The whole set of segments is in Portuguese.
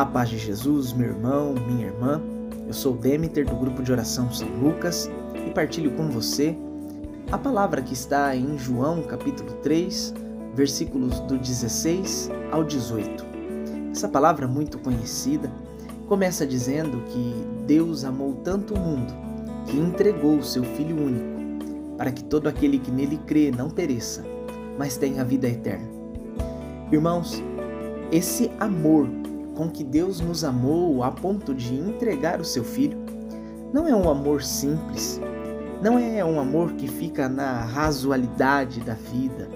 A paz de Jesus, meu irmão, minha irmã. Eu sou Demeter do grupo de oração São Lucas e partilho com você a palavra que está em João, capítulo 3, versículos do 16 ao 18. Essa palavra muito conhecida começa dizendo que Deus amou tanto o mundo que entregou o seu Filho único, para que todo aquele que nele crê não pereça, mas tenha vida eterna. Irmãos, esse amor com que Deus nos amou a ponto de entregar o seu filho, não é um amor simples, não é um amor que fica na razoalidade da vida,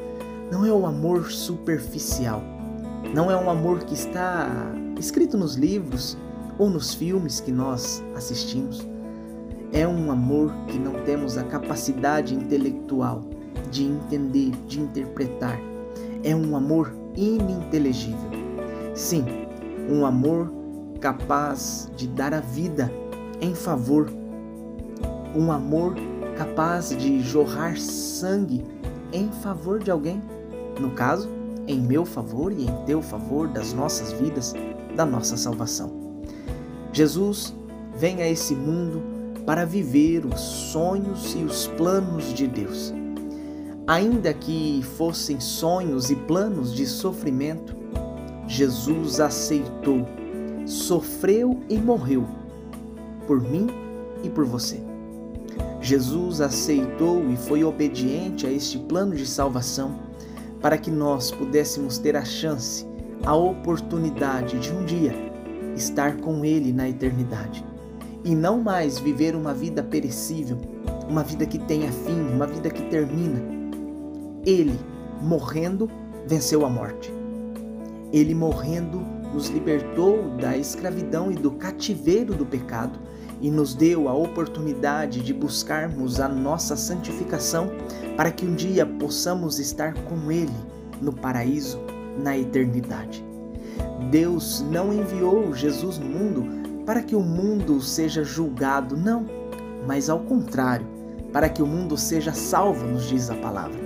não é um amor superficial, não é um amor que está escrito nos livros ou nos filmes que nós assistimos. É um amor que não temos a capacidade intelectual de entender, de interpretar. É um amor ininteligível. Sim, um amor capaz de dar a vida em favor, um amor capaz de jorrar sangue em favor de alguém, no caso, em meu favor e em teu favor das nossas vidas, da nossa salvação. Jesus vem a esse mundo para viver os sonhos e os planos de Deus. Ainda que fossem sonhos e planos de sofrimento, Jesus aceitou, sofreu e morreu por mim e por você. Jesus aceitou e foi obediente a este plano de salvação para que nós pudéssemos ter a chance, a oportunidade de um dia estar com Ele na eternidade e não mais viver uma vida perecível, uma vida que tenha fim, uma vida que termina. Ele, morrendo, venceu a morte. Ele morrendo nos libertou da escravidão e do cativeiro do pecado e nos deu a oportunidade de buscarmos a nossa santificação para que um dia possamos estar com Ele no paraíso, na eternidade. Deus não enviou Jesus no mundo para que o mundo seja julgado, não, mas ao contrário, para que o mundo seja salvo, nos diz a palavra.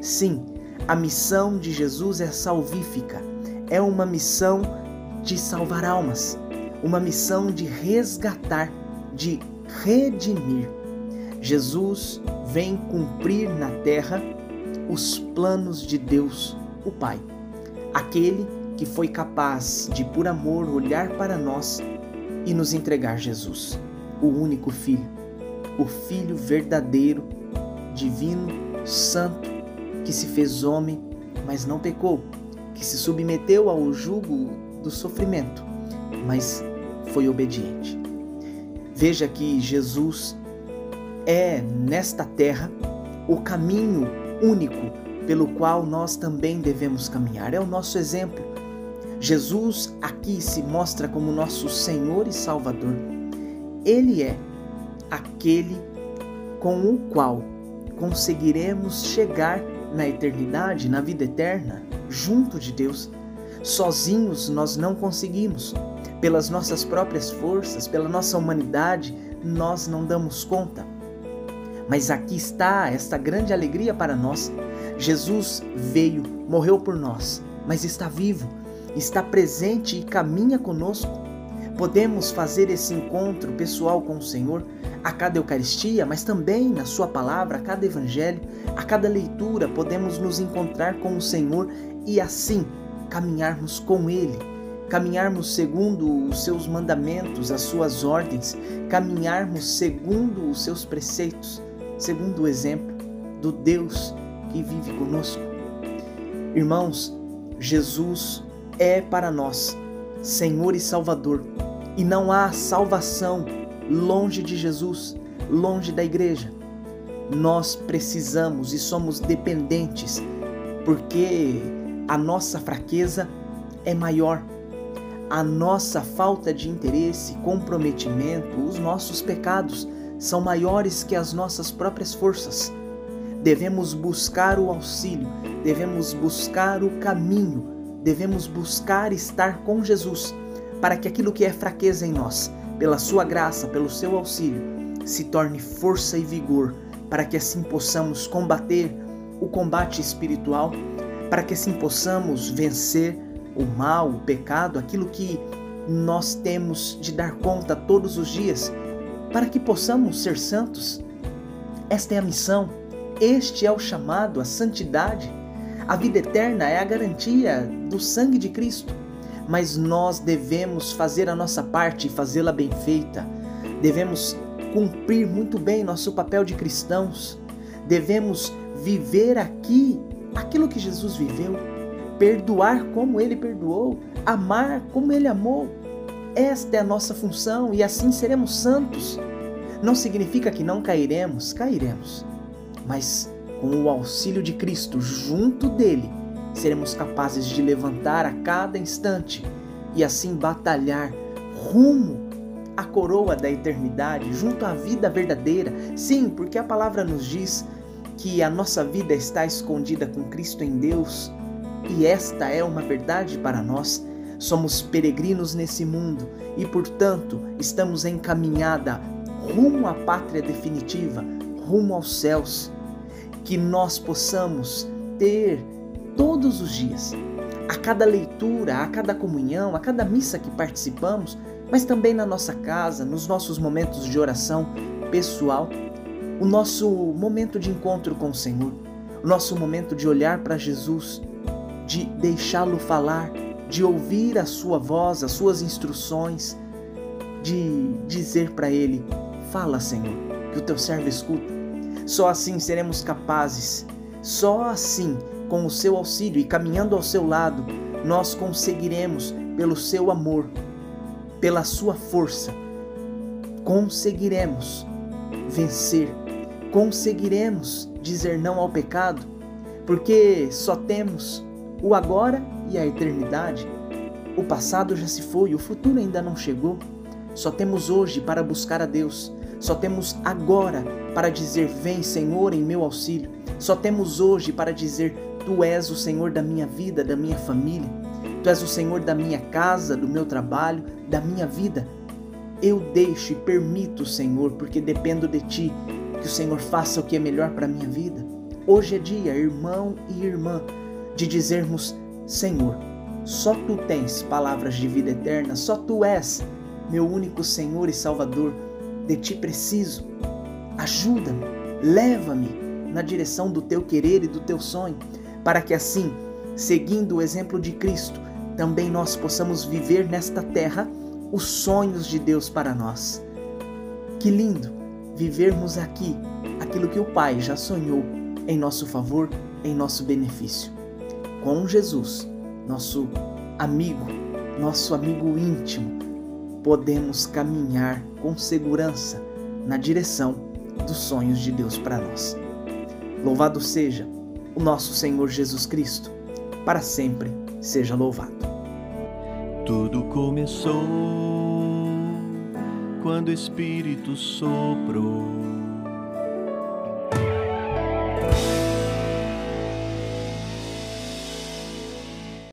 Sim, a missão de Jesus é salvífica é uma missão de salvar almas, uma missão de resgatar, de redimir. Jesus vem cumprir na terra os planos de Deus, o Pai, aquele que foi capaz de, por amor, olhar para nós e nos entregar Jesus, o único Filho, o Filho verdadeiro, divino, santo, que se fez homem, mas não pecou que se submeteu ao jugo do sofrimento, mas foi obediente. Veja que Jesus é, nesta terra, o caminho único pelo qual nós também devemos caminhar. É o nosso exemplo. Jesus aqui se mostra como nosso Senhor e Salvador. Ele é aquele com o qual conseguiremos chegar na eternidade, na vida eterna, junto de Deus. Sozinhos nós não conseguimos. Pelas nossas próprias forças, pela nossa humanidade, nós não damos conta. Mas aqui está esta grande alegria para nós. Jesus veio, morreu por nós, mas está vivo, está presente e caminha conosco. Podemos fazer esse encontro pessoal com o Senhor a cada Eucaristia, mas também na Sua palavra, a cada Evangelho, a cada leitura, podemos nos encontrar com o Senhor e assim caminharmos com Ele, caminharmos segundo os seus mandamentos, as suas ordens, caminharmos segundo os seus preceitos, segundo o exemplo do Deus que vive conosco. Irmãos, Jesus é para nós Senhor e Salvador, e não há salvação longe de Jesus, longe da igreja. Nós precisamos e somos dependentes, porque a nossa fraqueza é maior. A nossa falta de interesse, comprometimento, os nossos pecados são maiores que as nossas próprias forças. Devemos buscar o auxílio, devemos buscar o caminho, devemos buscar estar com Jesus, para que aquilo que é fraqueza em nós, pela sua graça, pelo seu auxílio, se torne força e vigor, para que assim possamos combater o combate espiritual para que assim possamos vencer o mal, o pecado, aquilo que nós temos de dar conta todos os dias, para que possamos ser santos. Esta é a missão, este é o chamado à santidade. A vida eterna é a garantia do sangue de Cristo, mas nós devemos fazer a nossa parte e fazê-la bem feita. Devemos cumprir muito bem nosso papel de cristãos. Devemos viver aqui aquilo que Jesus viveu, perdoar como ele perdoou, amar como ele amou. Esta é a nossa função e assim seremos santos. Não significa que não cairemos, cairemos, mas com o auxílio de Cristo junto dele, seremos capazes de levantar a cada instante e assim batalhar rumo à coroa da eternidade, junto à vida verdadeira. Sim, porque a palavra nos diz que a nossa vida está escondida com Cristo em Deus e esta é uma verdade para nós. Somos peregrinos nesse mundo e, portanto, estamos encaminhada rumo à pátria definitiva, rumo aos céus. Que nós possamos ter todos os dias, a cada leitura, a cada comunhão, a cada missa que participamos, mas também na nossa casa, nos nossos momentos de oração pessoal, o nosso momento de encontro com o Senhor, o nosso momento de olhar para Jesus, de deixá-lo falar, de ouvir a sua voz, as suas instruções, de dizer para ele: Fala, Senhor, que o teu servo escuta. Só assim seremos capazes, só assim, com o seu auxílio e caminhando ao seu lado, nós conseguiremos, pelo seu amor, pela sua força, conseguiremos vencer conseguiremos dizer não ao pecado, porque só temos o agora e a eternidade. O passado já se foi, o futuro ainda não chegou. Só temos hoje para buscar a Deus. Só temos agora para dizer: Vem, Senhor, em meu auxílio. Só temos hoje para dizer: Tu és o Senhor da minha vida, da minha família. Tu és o Senhor da minha casa, do meu trabalho, da minha vida. Eu deixo e permito, Senhor, porque dependo de Ti que o Senhor faça o que é melhor para a minha vida. Hoje é dia, irmão e irmã, de dizermos: Senhor, só tu tens palavras de vida eterna, só tu és meu único Senhor e Salvador. De ti preciso. Ajuda-me, leva-me na direção do teu querer e do teu sonho, para que assim, seguindo o exemplo de Cristo, também nós possamos viver nesta terra os sonhos de Deus para nós. Que lindo! Vivermos aqui aquilo que o Pai já sonhou em nosso favor, em nosso benefício. Com Jesus, nosso amigo, nosso amigo íntimo, podemos caminhar com segurança na direção dos sonhos de Deus para nós. Louvado seja o nosso Senhor Jesus Cristo, para sempre seja louvado. Tudo começou quando o Espírito soprou